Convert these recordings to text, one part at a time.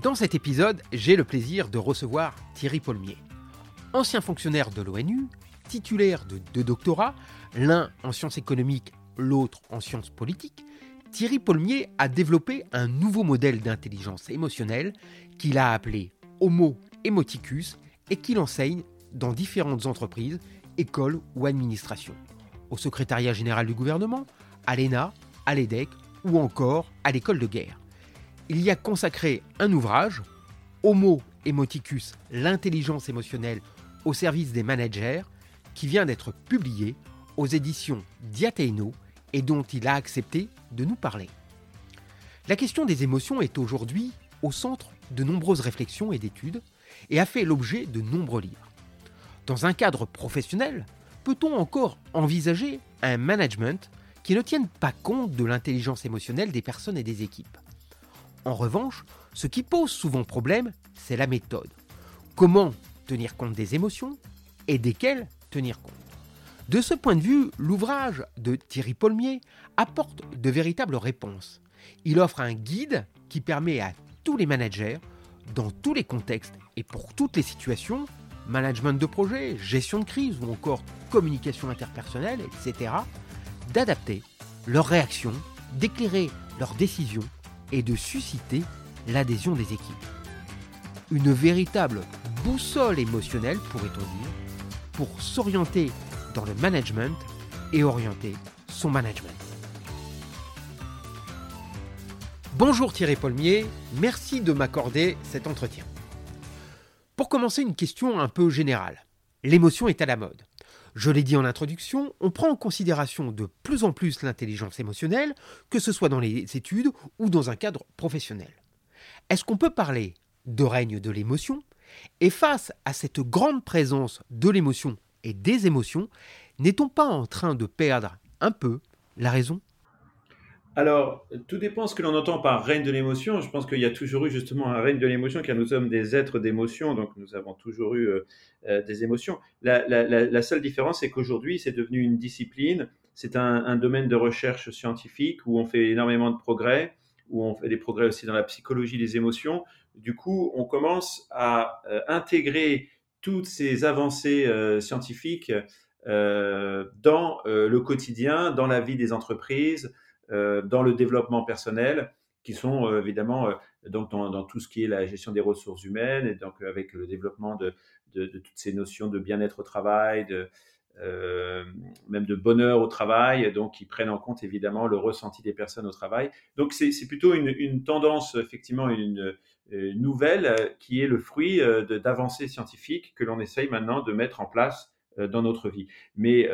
Dans cet épisode, j'ai le plaisir de recevoir Thierry Paulmier. Ancien fonctionnaire de l'ONU, titulaire de deux doctorats, l'un en sciences économiques, l'autre en sciences politiques, Thierry Paulmier a développé un nouveau modèle d'intelligence émotionnelle qu'il a appelé Homo Emoticus et qu'il enseigne dans différentes entreprises, écoles ou administrations. Au secrétariat général du gouvernement, à l'ENA, à l'EDEC ou encore à l'école de guerre il y a consacré un ouvrage, Homo Emoticus, l'intelligence émotionnelle au service des managers, qui vient d'être publié aux éditions Diateino et dont il a accepté de nous parler. La question des émotions est aujourd'hui au centre de nombreuses réflexions et d'études et a fait l'objet de nombreux livres. Dans un cadre professionnel, peut-on encore envisager un management qui ne tienne pas compte de l'intelligence émotionnelle des personnes et des équipes? En revanche, ce qui pose souvent problème, c'est la méthode. Comment tenir compte des émotions et desquelles tenir compte De ce point de vue, l'ouvrage de Thierry Paulmier apporte de véritables réponses. Il offre un guide qui permet à tous les managers, dans tous les contextes et pour toutes les situations, management de projet, gestion de crise ou encore communication interpersonnelle, etc., d'adapter leurs réactions, d'éclairer leurs décisions et de susciter l'adhésion des équipes. Une véritable boussole émotionnelle, pourrait-on dire, pour s'orienter dans le management et orienter son management. Bonjour Thierry Paulmier, merci de m'accorder cet entretien. Pour commencer, une question un peu générale. L'émotion est à la mode. Je l'ai dit en introduction, on prend en considération de plus en plus l'intelligence émotionnelle, que ce soit dans les études ou dans un cadre professionnel. Est-ce qu'on peut parler de règne de l'émotion? Et face à cette grande présence de l'émotion et des émotions, n'est-on pas en train de perdre un peu la raison? Alors, tout dépend ce que l'on entend par règne de l'émotion. Je pense qu'il y a toujours eu justement un règne de l'émotion, car nous sommes des êtres d'émotion, donc nous avons toujours eu euh, euh, des émotions. La, seule différence, c'est qu'aujourd'hui, c'est devenu une discipline, c'est un, domaine de recherche scientifique où on fait énormément de progrès, où on fait des progrès aussi dans la psychologie des émotions. Du coup, on commence à euh, intégrer toutes ces avancées scientifiques dans le quotidien, dans la vie des entreprises, dans le développement personnel, qui sont euh, évidemment euh, donc dans, tout ce qui est la gestion des ressources humaines et donc avec le développement de, toutes ces notions de bien-être au travail, même de bonheur au travail, donc qui prennent en compte évidemment le ressenti des personnes au travail. Donc c'est plutôt une, tendance, effectivement, une, nouvelle qui est le fruit d'avancées scientifiques que l'on essaye maintenant de mettre en place dans notre vie. Mais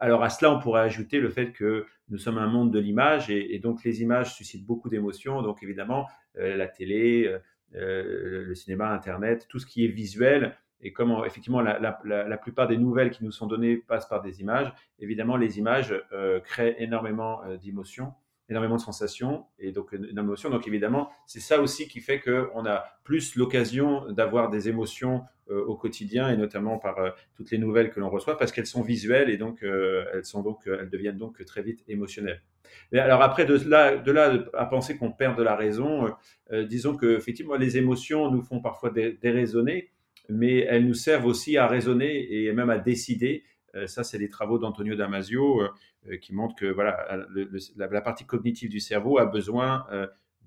alors à cela, on pourrait ajouter le fait que nous sommes un monde de l'image et, donc les images suscitent beaucoup d'émotions. Donc évidemment, euh, la télé, euh, euh, le cinéma, Internet, tout ce qui est visuel et comme effectivement la, plupart des nouvelles qui nous sont données passent par des images, évidemment les images créent énormément d'émotions énormément de sensations et donc d'émotions. Donc évidemment, c'est ça aussi qui fait qu'on a plus l'occasion d'avoir des émotions euh, au quotidien et notamment par euh, toutes les nouvelles que l'on reçoit parce qu'elles sont visuelles et donc euh, elles sont donc elles deviennent donc très vite émotionnelles. Mais alors après de là, de là à penser qu'on perd de la raison, disons que effectivement les émotions nous font parfois déraisonner, mais elles nous servent aussi à raisonner et même à décider ça, c'est les travaux d'Antonio Damasio euh, euh, qui montrent que voilà, la, partie cognitive du cerveau a besoin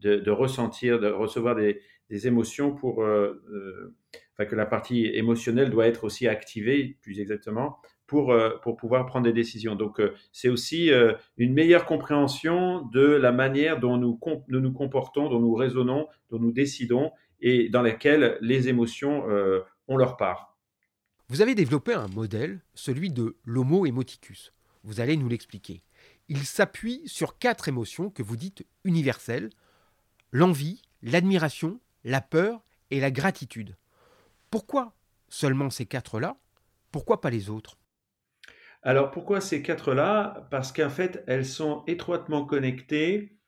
de, ressentir, de recevoir des, émotions pour, enfin, que la partie émotionnelle doit être aussi activée, plus exactement, pour, pour pouvoir prendre des décisions. Donc, c'est aussi une meilleure compréhension de la manière dont nous, nous comportons, dont nous raisonnons, dont nous décidons et dans laquelle les émotions ont leur part. Vous avez développé un modèle, celui de l'homo emoticus. Vous allez nous l'expliquer. Il s'appuie sur quatre émotions que vous dites universelles l'envie, l'admiration, la peur et la gratitude. Pourquoi seulement ces quatre-là? Pourquoi pas les autres? Alors pourquoi ces quatre-là? Parce qu'en fait, elles sont étroitement connectées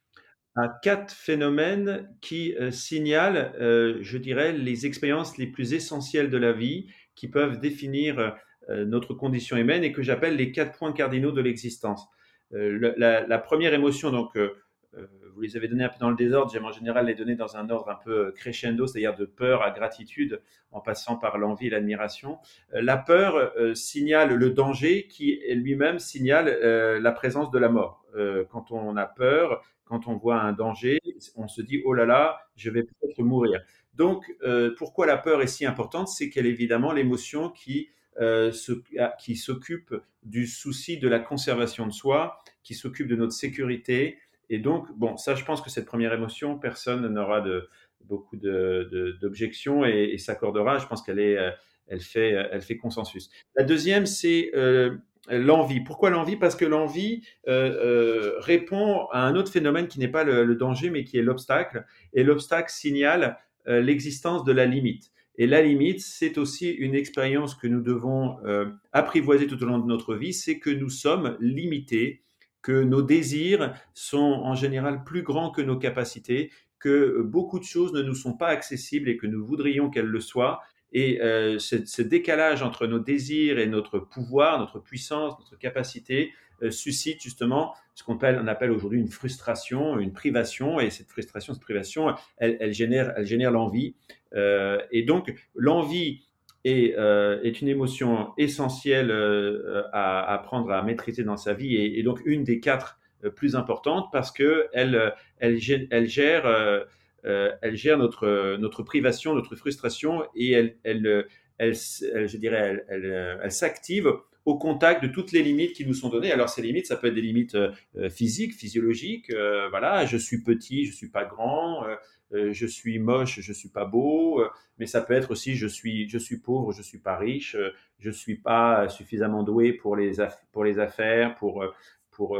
à quatre phénomènes qui euh, signalent, euh, je dirais, les expériences les plus essentielles de la vie, qui peuvent définir euh, notre condition humaine et que j'appelle les quatre points cardinaux de l'existence. La, la, première émotion, donc, vous les avez donnés un peu dans le désordre, j'aime en général les donner dans un ordre un peu crescendo, c'est-à-dire de peur à gratitude, en passant par l'envie et l'admiration. La peur signale le danger qui lui-même signale la présence de la mort. Quand on a peur, quand on voit un danger, on se dit oh là là, je vais peut-être mourir. Donc, euh, pourquoi la peur est si importante? C'est qu'elle est évidemment l'émotion qui, euh, ah, qui s'occupe du souci de la conservation de soi, qui s'occupe de notre sécurité. Et donc, bon, ça, je pense que cette première émotion, personne n'aura de, beaucoup d'objections de, et, et s'accordera. Je pense qu'elle euh, elle fait, elle fait consensus. La deuxième, c'est l'envie. Pourquoi l'envie? Parce que l'envie répond à un autre phénomène qui n'est pas le, danger, mais qui est l'obstacle. Et l'obstacle signale l'existence de la limite. Et la limite, c'est aussi une expérience que nous devons apprivoiser tout au long de notre vie, c'est que nous sommes limités, que nos désirs sont en général plus grands que nos capacités, que beaucoup de choses ne nous sont pas accessibles et que nous voudrions qu'elles le soient, et euh, ce, décalage entre nos désirs et notre pouvoir, notre puissance, notre capacité euh, suscite justement ce qu'on appelle, on appelle aujourd'hui une frustration, une privation. Et cette frustration, cette privation, elle, génère, elle génère l'envie. Euh, et donc l'envie est, est, une émotion essentielle à apprendre à maîtriser dans sa vie et, donc une des quatre plus importantes parce que elle, elle, gère euh, elle gère notre, notre privation, notre frustration et elle, elle, elle, je dirais, elle, elle s'active au contact de toutes les limites qui nous sont données. Alors ces limites, ça peut être des limites euh, physiques, physiologiques. Euh, voilà, je suis petit, je suis pas grand. je suis moche, je suis pas beau, mais ça peut être aussi je suis je suis pauvre, je suis pas riche, je suis pas suffisamment doué pour les pour les affaires, pour pour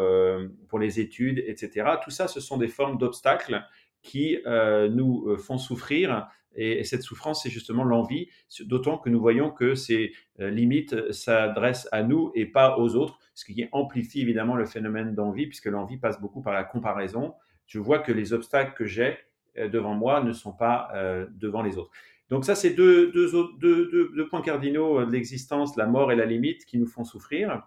pour les études, etc. Tout ça, ce sont des formes d'obstacles qui euh, nous euh, font souffrir. Et, cette souffrance, c'est justement l'envie, d'autant que nous voyons que ces euh, limites s'adressent à nous et pas aux autres, ce qui amplifie évidemment le phénomène d'envie, puisque l'envie passe beaucoup par la comparaison. Je vois que les obstacles que j'ai devant moi ne sont pas devant les autres. Donc ça, c'est deux, deux, points cardinaux de l'existence, la mort et la limite, qui nous font souffrir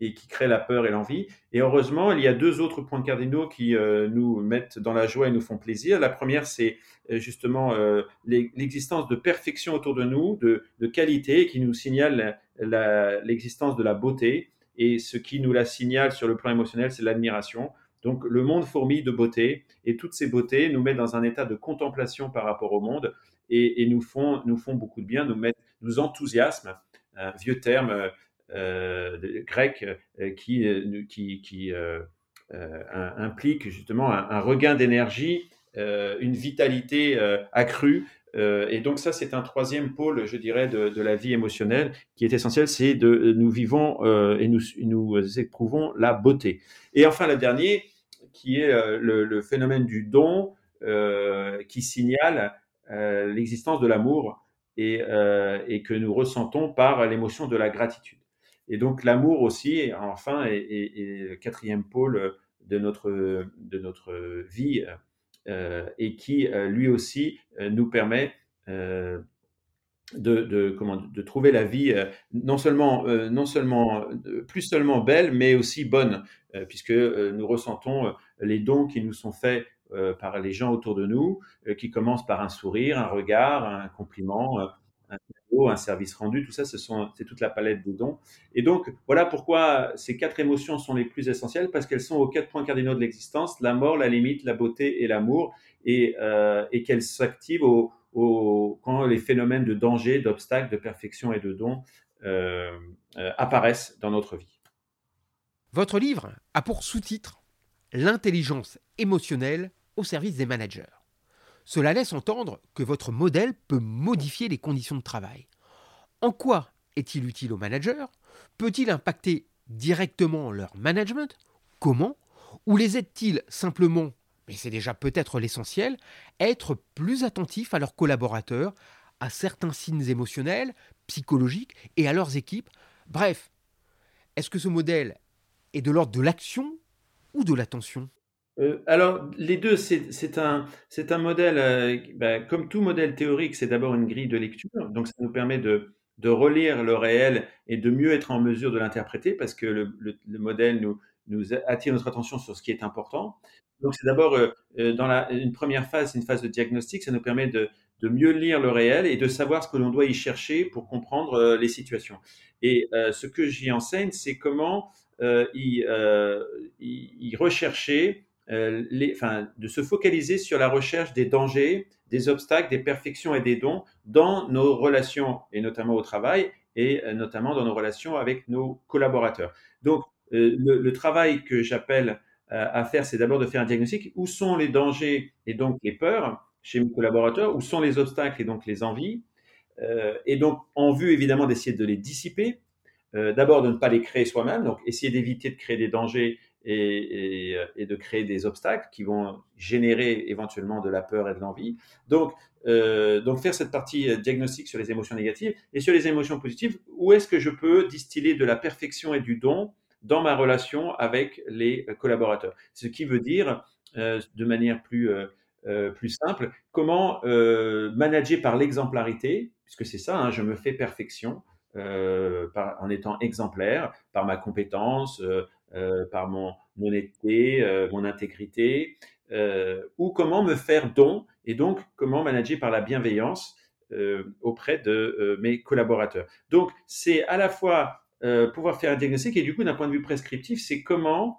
et qui crée la peur et l'envie. Et heureusement, il y a deux autres points cardinaux qui euh, nous mettent dans la joie et nous font plaisir. La première, c'est euh, justement euh, l'existence de perfection autour de nous, de, qualité, qui nous signale l'existence de la beauté. Et ce qui nous la signale sur le plan émotionnel, c'est l'admiration. Donc le monde fourmille de beauté, et toutes ces beautés nous mettent dans un état de contemplation par rapport au monde, et, nous, font, beaucoup de bien, nous, mettent, enthousiasment. Vieux terme grec euh, qui, euh, qui, qui implique justement un, regain d'énergie, une vitalité accrue. et donc ça, c'est un troisième pôle, je dirais, de, la vie émotionnelle qui est essentiel, c'est de nous vivons et nous, éprouvons la beauté. Et enfin, le dernier, qui est le, phénomène du don, qui signale l'existence de l'amour et, que nous ressentons par l'émotion de la gratitude. Et donc l'amour aussi, enfin, est, le quatrième pôle de notre, de notre vie euh, et qui, euh, lui aussi, euh, nous permet de, comment, de trouver la vie non seulement, non seulement plus seulement belle, mais aussi bonne, puisque nous ressentons les dons qui nous sont faits par les gens autour de nous, qui commencent par un sourire, un regard, un compliment, un service rendu, tout ça, c'est toute la palette des dons. Et donc, voilà pourquoi ces quatre émotions sont les plus essentielles, parce qu'elles sont aux quatre points cardinaux de l'existence, la mort, la limite, la beauté et l'amour, et, euh, qu'elles s'activent au, quand les phénomènes de danger, d'obstacles, de perfection et de dons euh, euh, apparaissent dans notre vie. Votre livre a pour sous-titre L'intelligence émotionnelle au service des managers. Cela laisse entendre que votre modèle peut modifier les conditions de travail. En quoi est-il utile aux managers? Peut-il impacter directement leur management? Comment? Ou les aide-t-il simplement, mais c'est déjà peut-être l'essentiel, à être plus attentifs à leurs collaborateurs, à certains signes émotionnels, psychologiques et à leurs équipes? Bref, est-ce que ce modèle est de l'ordre de l'action ou de l'attention? Euh, alors, les deux, c'est un, un modèle, euh, ben, comme tout modèle théorique, c'est d'abord une grille de lecture. Donc, ça nous permet de, de relire le réel et de mieux être en mesure de l'interpréter parce que le, le, modèle nous, nous attire notre attention sur ce qui est important. Donc, c'est d'abord, euh, dans la, une première phase, une phase de diagnostic, ça nous permet de, de mieux lire le réel et de savoir ce que l'on doit y chercher pour comprendre les situations. Et ce que j'y enseigne, c'est comment y, y, rechercher euh, enfin, de se focaliser sur la recherche des dangers, des obstacles, des perfections et des dons dans nos relations, et notamment au travail, et euh, notamment dans nos relations avec nos collaborateurs. Donc, euh, le, travail que j'appelle à faire, c'est d'abord de faire un diagnostic. Où sont les dangers et donc les peurs chez mes collaborateurs? Où sont les obstacles et donc les envies? Et donc, en vue évidemment d'essayer de les dissiper. d'abord de ne pas les créer soi-même, donc essayer d'éviter de créer des dangers et, et, de créer des obstacles qui vont générer éventuellement de la peur et de l'envie. Donc, euh, donc faire cette partie euh, diagnostic sur les émotions négatives et sur les émotions positives, où est-ce que je peux distiller de la perfection et du don dans ma relation avec les collaborateurs? Ce qui veut dire, euh, de manière plus, euh, plus simple, comment euh, manager par l'exemplarité, puisque c'est ça, hein, je me fais perfection. En étant exemplaire, par ma compétence, euh, par mon honnêteté, euh, mon intégrité, euh, ou comment me faire don, et donc comment manager par la bienveillance auprès de mes collaborateurs. Donc c'est à la fois pouvoir faire un diagnostic et du coup d'un point de vue prescriptif, c'est comment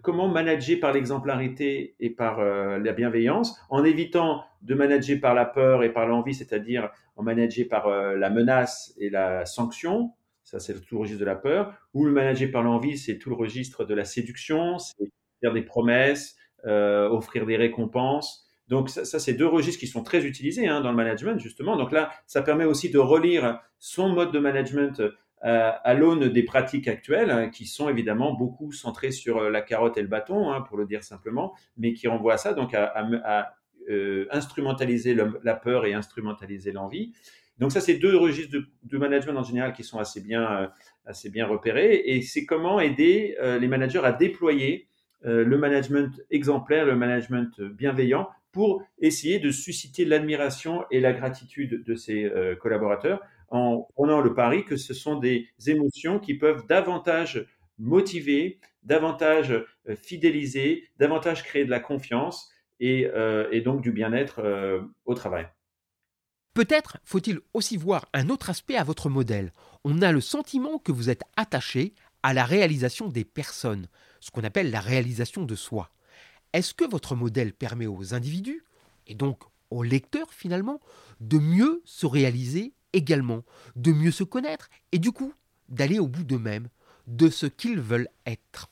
comment manager par l'exemplarité et par la bienveillance, en évitant de manager par la peur et par l'envie, c'est-à-dire en manager par la menace et la sanction, ça c'est tout le registre de la peur, ou le manager par l'envie, c'est tout le registre de la séduction, c'est faire des promesses, euh, offrir des récompenses. Donc ça, c'est deux registres qui sont très utilisés hein, dans le management justement. Donc là, ça permet aussi de relire son mode de management euh, à l'aune des pratiques actuelles, hein, qui sont évidemment beaucoup centrées sur euh, la carotte et le bâton, hein, pour le dire simplement, mais qui renvoient à ça, donc à, instrumentaliser la peur et instrumentaliser l'envie. Donc ça, c'est deux registres de, management en général qui sont assez bien, euh, repérés. Et c'est comment aider euh, les managers à déployer euh, le management exemplaire, le management bienveillant pour essayer de susciter l'admiration et la gratitude de ses collaborateurs en prenant le pari que ce sont des émotions qui peuvent davantage motiver, davantage fidéliser, davantage créer de la confiance et donc du bien-être au travail. Peut-être faut-il aussi voir un autre aspect à votre modèle. On a le sentiment que vous êtes attaché à la réalisation des personnes, ce qu'on appelle la réalisation de soi. Est-ce que votre modèle permet aux individus, et donc aux lecteurs finalement, de mieux se réaliser également, de mieux se connaître, et du coup d'aller au bout d'eux-mêmes, de ce qu'ils veulent être?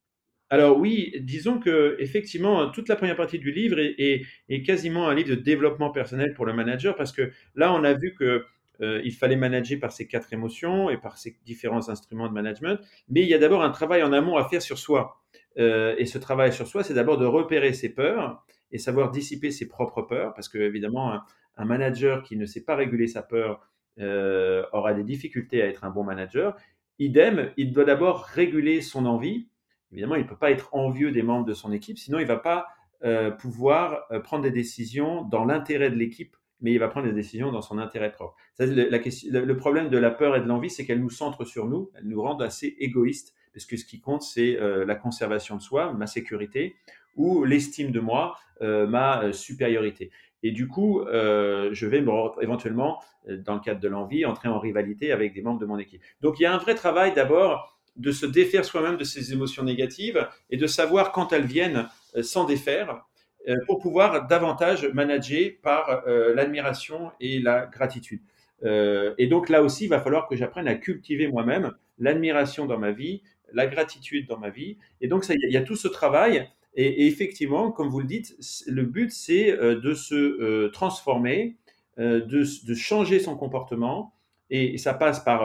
Alors oui, disons que effectivement, toute la première partie du livre est, quasiment un livre de développement personnel pour le manager parce que là, on a vu que euh, il fallait manager par ces quatre émotions et par ces différents instruments de management, mais il y a d'abord un travail en amont à faire sur soi. Euh, et ce travail sur soi, c'est d'abord de repérer ses peurs et savoir dissiper ses propres peurs, parce que évidemment, un, manager qui ne sait pas réguler sa peur euh, aura des difficultés à être un bon manager. Idem, il doit d'abord réguler son envie Évidemment, il ne peut pas être envieux des membres de son équipe, sinon il ne va pas euh, pouvoir euh, prendre des décisions dans l'intérêt de l'équipe, mais il va prendre des décisions dans son intérêt propre. le, problème de la peur et de l'envie, c'est qu'elles nous centrent sur nous, elles nous rendent assez égoïstes, parce que ce qui compte, c'est euh, la conservation de soi, ma sécurité, ou l'estime de moi, ma supériorité. Et du coup, je vais éventuellement, dans le cadre de l'envie, entrer en rivalité avec des membres de mon équipe. Donc il y a un vrai travail d'abord de se défaire soi-même de ces émotions négatives et de savoir quand elles viennent euh, s'en défaire euh, pour pouvoir davantage manager par euh, l'admiration et la gratitude. et donc là aussi, il va falloir que j'apprenne à cultiver moi-même l'admiration dans ma vie, la gratitude dans ma vie. Et donc, il y a tout ce travail. Et, effectivement, comme vous le dites, le but, c'est de se transformer, de, changer son comportement. Et ça passe par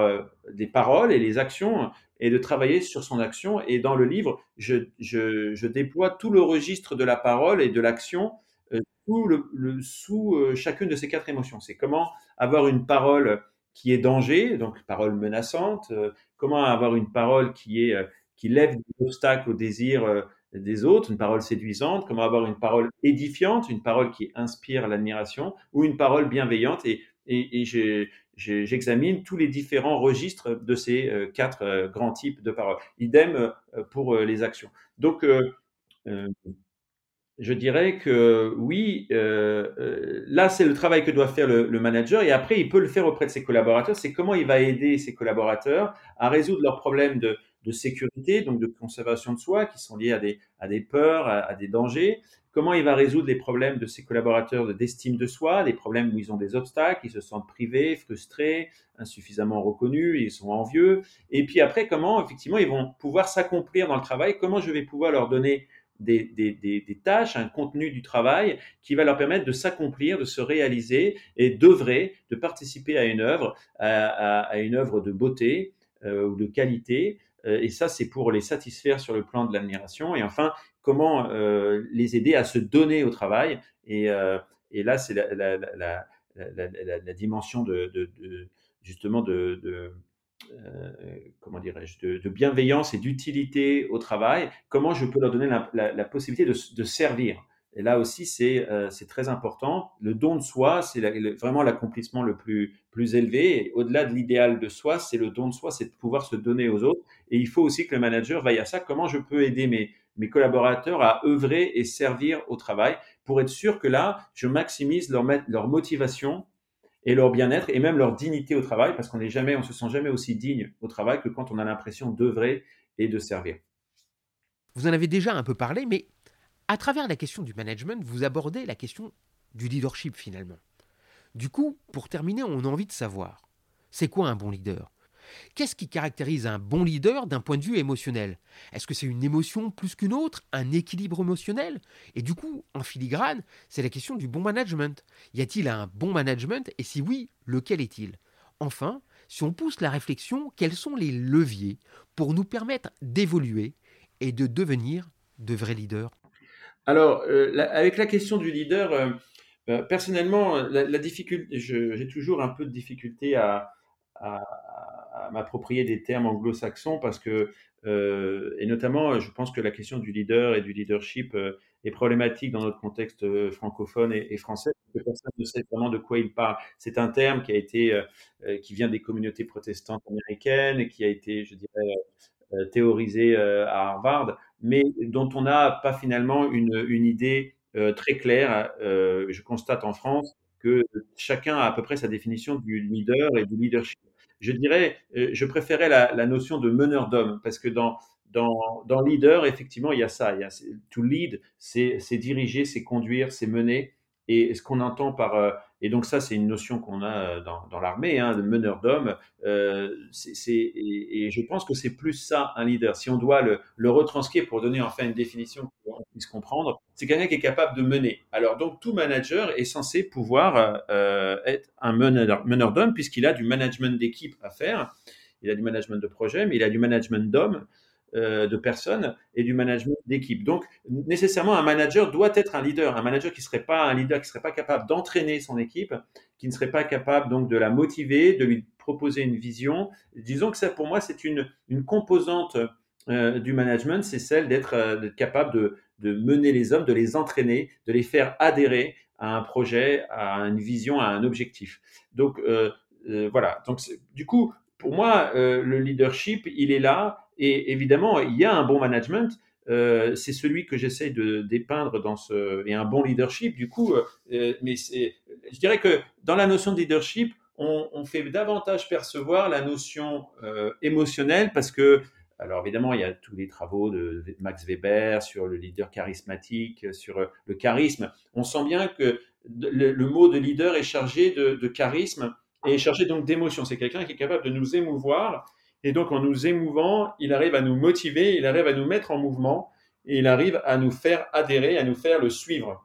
des paroles et les actions et de travailler sur son action. Et dans le livre, je, déploie tout le registre de la parole et de l'action sous, le, sous chacune de ces quatre émotions. C'est comment avoir une parole qui est danger, donc parole menaçante, comment avoir une parole qui est qui lève des obstacles au désir des autres, une parole séduisante, comment avoir une parole édifiante, une parole qui inspire l'admiration, ou une parole bienveillante. Et, et, j'examine tous les différents registres de ces euh, quatre euh, grands types de paroles. Idem euh, pour les actions. Donc, je dirais que oui, là, c'est le travail que doit faire le, le, manager et après, il peut le faire auprès de ses collaborateurs. C'est comment il va aider ses collaborateurs à résoudre leurs problèmes de, de sécurité, donc de conservation de soi, qui sont liés à des, à des peurs, à, des dangers. Comment il va résoudre les problèmes de ses collaborateurs d'estime de soi, des problèmes où ils ont des obstacles, ils se sentent privés, frustrés, insuffisamment reconnus, ils sont envieux. Et puis après, comment effectivement ils vont pouvoir s'accomplir dans le travail, comment je vais pouvoir leur donner des, des, des, tâches, un contenu du travail qui va leur permettre de s'accomplir, de se réaliser et d'œuvrer, de participer à une œuvre, à, à, une œuvre de beauté euh, ou de qualité, et ça, c'est pour les satisfaire sur le plan de l'admiration. Et enfin, comment euh, les aider à se donner au travail. Et, euh, là, c'est la, dimension de, justement de, comment dirais-je, de, bienveillance et d'utilité au travail. Comment je peux leur donner la, possibilité de, servir. Et là aussi, c'est très important. Le don de soi, c'est vraiment l'accomplissement le plus, élevé. Au-delà de l'idéal de soi, c'est le don de soi, c'est de pouvoir se donner aux autres. Et il faut aussi que le manager veille à ça. Comment je peux aider mes, collaborateurs à œuvrer et servir au travail pour être sûr que là, je maximise leur, leur motivation et leur bien-être et même leur dignité au travail? Parce qu'on n'est jamais, on se sent jamais aussi digne au travail que quand on a l'impression d'œuvrer et de servir. Vous en avez déjà un peu parlé, mais à travers la question du management, vous abordez la question du leadership finalement. Du coup, pour terminer, on a envie de savoir, c'est quoi un bon leader? Qu'est-ce qui caractérise un bon leader d'un point de vue émotionnel? Est-ce que c'est une émotion plus qu'une autre, un équilibre émotionnel? Et du coup, en filigrane, c'est la question du bon management. Y a-t-il un bon management? Et si oui, lequel est-il? Enfin, si on pousse la réflexion, quels sont les leviers pour nous permettre d'évoluer et de devenir de vrais leaders? Alors, euh, avec la question du leader, euh, euh, personnellement, la, difficulté, j'ai toujours un peu de difficulté à, m'approprier des termes anglo-saxons parce que, euh, et notamment, je pense que la question du leader et du leadership euh, est problématique dans notre contexte francophone et, français. Parce que personne ne sait vraiment de quoi il parle. C'est un terme qui a été, qui vient des communautés protestantes américaines et qui a été, je dirais, théorisé à Harvard, mais dont on n'a pas finalement une, une idée euh, très clair. Euh, je constate en France que chacun a à peu près sa définition du leader et du leadership. Je dirais, euh, je préférais la, notion de meneur d'homme parce que dans, dans, dans, leader, effectivement, il y a ça. Il y a, to lead, c'est diriger, c'est conduire, c'est mener. Et ce qu'on entend par et donc ça, c'est une notion qu'on a dans, dans l'armée, hein, de meneur d'hommes. Euh, et, et, je pense que c'est plus ça un leader. Si on doit le, le retranscrire pour donner enfin une définition qu'on puisse comprendre, c'est quelqu'un qui est capable de mener. Alors donc tout manager est censé pouvoir euh, être un meneur, meneur d'hommes puisqu'il a du management d'équipe à faire. Il a du management de projet, mais il a du management d'hommes. Euh, de personnes et du management d'équipe. Donc, nécessairement, un manager doit être un leader. Un manager qui ne serait pas un leader, qui serait pas capable d'entraîner son équipe, qui ne serait pas capable donc de la motiver, de lui proposer une vision. Disons que ça, pour moi, c'est une, une composante euh, du management, c'est celle d'être euh, capable de, de, mener les hommes, de les entraîner, de les faire adhérer à un projet, à une vision, à un objectif. Donc, voilà. Donc, du coup, pour moi, le leadership, il est là et évidemment, il y a un bon management. Euh, c'est celui que j'essaie de dépeindre dans ce et un bon leadership. Du coup, euh, mais c'est, je dirais que dans la notion de leadership, on, fait davantage percevoir la notion euh, émotionnelle parce que, alors évidemment, il y a tous les travaux de Max Weber sur le leader charismatique, sur le charisme. On sent bien que le, mot de leader est chargé de, de charisme et est chargé donc d'émotion. C'est quelqu'un qui est capable de nous émouvoir et donc, en nous émouvant, il arrive à nous motiver, il arrive à nous mettre en mouvement et il arrive à nous faire adhérer, à nous faire le suivre.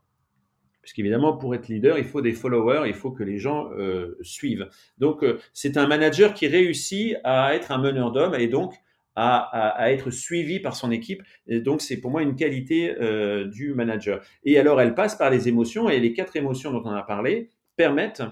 Puisqu'évidemment, pour être leader, il faut des followers, il faut que les gens euh, suivent. Donc, euh, c'est un manager qui réussit à être un meneur d'hommes et donc à, être suivi par son équipe. Et donc, c'est pour moi une qualité euh, du manager. Et alors, elle passe par les émotions, et les quatre émotions dont on a parlé permettent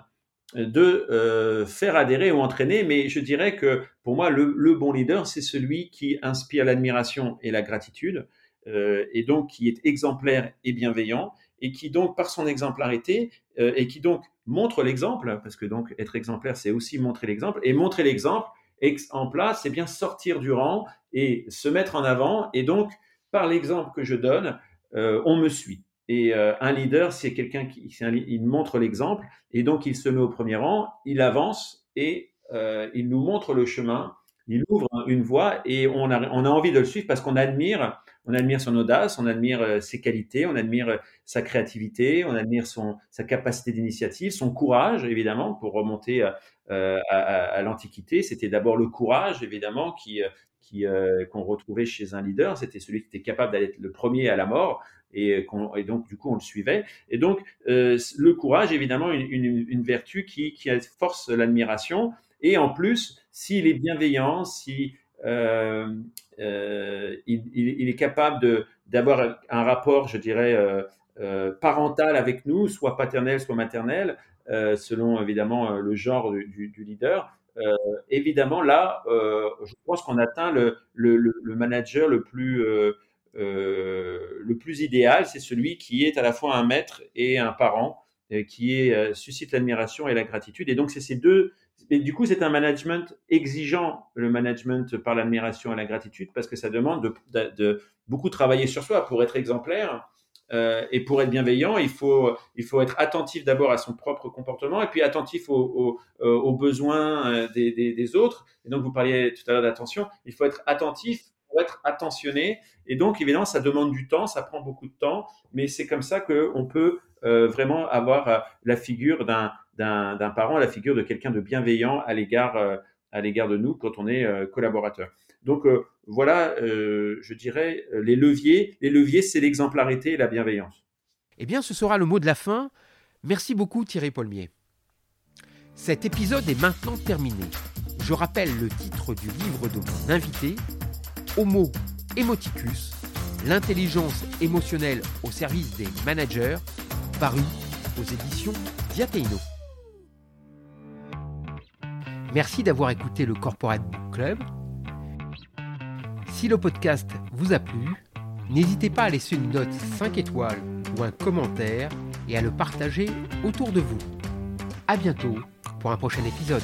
de euh, faire adhérer ou entraîner, mais je dirais que pour moi, le, bon leader, c'est celui qui inspire l'admiration et la gratitude, euh, et donc qui est exemplaire et bienveillant, et qui donc, par son exemplarité, et qui donc montre l'exemple, parce que donc être exemplaire, c'est aussi montrer l'exemple, et montrer l'exemple, en place, c'est bien sortir du rang et se mettre en avant. Et donc, par l'exemple que je donne, euh, on me suit. Et euh, un leader, c'est quelqu'un qui montre l'exemple et donc il se met au premier rang, il avance et euh, il nous montre le chemin, il ouvre une voie et on a, envie de le suivre parce qu'on admire, on admire son audace, on admire ses qualités, on admire sa créativité, on admire sa capacité d'initiative, son courage évidemment pour remonter euh, à, l'Antiquité, c'était d'abord le courage, évidemment, qui, euh, euh, qu'on retrouvait chez un leader. C'était celui qui était capable d'aller le premier à la mort. Et, et, donc du coup on le suivait. Et donc le courage, évidemment, une, vertu qui, force l'admiration. Et en plus, s'il est bienveillant, si euh, est capable d'avoir un rapport, je dirais, euh, parental avec nous, soit paternel, soit maternel, euh, selon évidemment euh, le genre du, leader. Euh, évidemment, là, je pense qu'on atteint le, manager le plus, le plus idéal, c'est celui qui est à la fois un maître et un parent, qui suscite l'admiration et la gratitude. Et donc, c'est ces deux. Et du coup, c'est un management exigeant, le management par l'admiration et la gratitude, parce que ça demande de, de beaucoup travailler sur soi pour être exemplaire euh, et pour être bienveillant, il faut, il faut être attentif d'abord à son propre comportement et puis attentif aux, aux, besoins euh, des, des, des, autres. Et donc, vous parliez tout à l'heure d'attention. Il faut être attentif être attentionné. Et donc, évidemment, ça demande du temps, ça prend beaucoup de temps, mais c'est comme ça qu'on peut euh, vraiment avoir la figure d'un, d'un, parent, la figure de quelqu'un de bienveillant à l'égard, à l'égard de nous quand on est collaborateur. Donc euh, voilà, euh, je dirais, euh, les leviers. Les leviers, c'est l'exemplarité et la bienveillance. Eh bien, ce sera le mot de la fin. Merci beaucoup Thierry Paulmier. Cet épisode est maintenant terminé. Je rappelle le titre du livre de mon invité, Homo Emoticus, l'intelligence émotionnelle au service des managers, paru aux éditions Diateino. Merci d'avoir écouté le Corporate Book Club. Si le podcast vous a plu, n'hésitez pas à laisser une note 5 étoiles ou un commentaire et à le partager autour de vous. A bientôt pour un prochain épisode.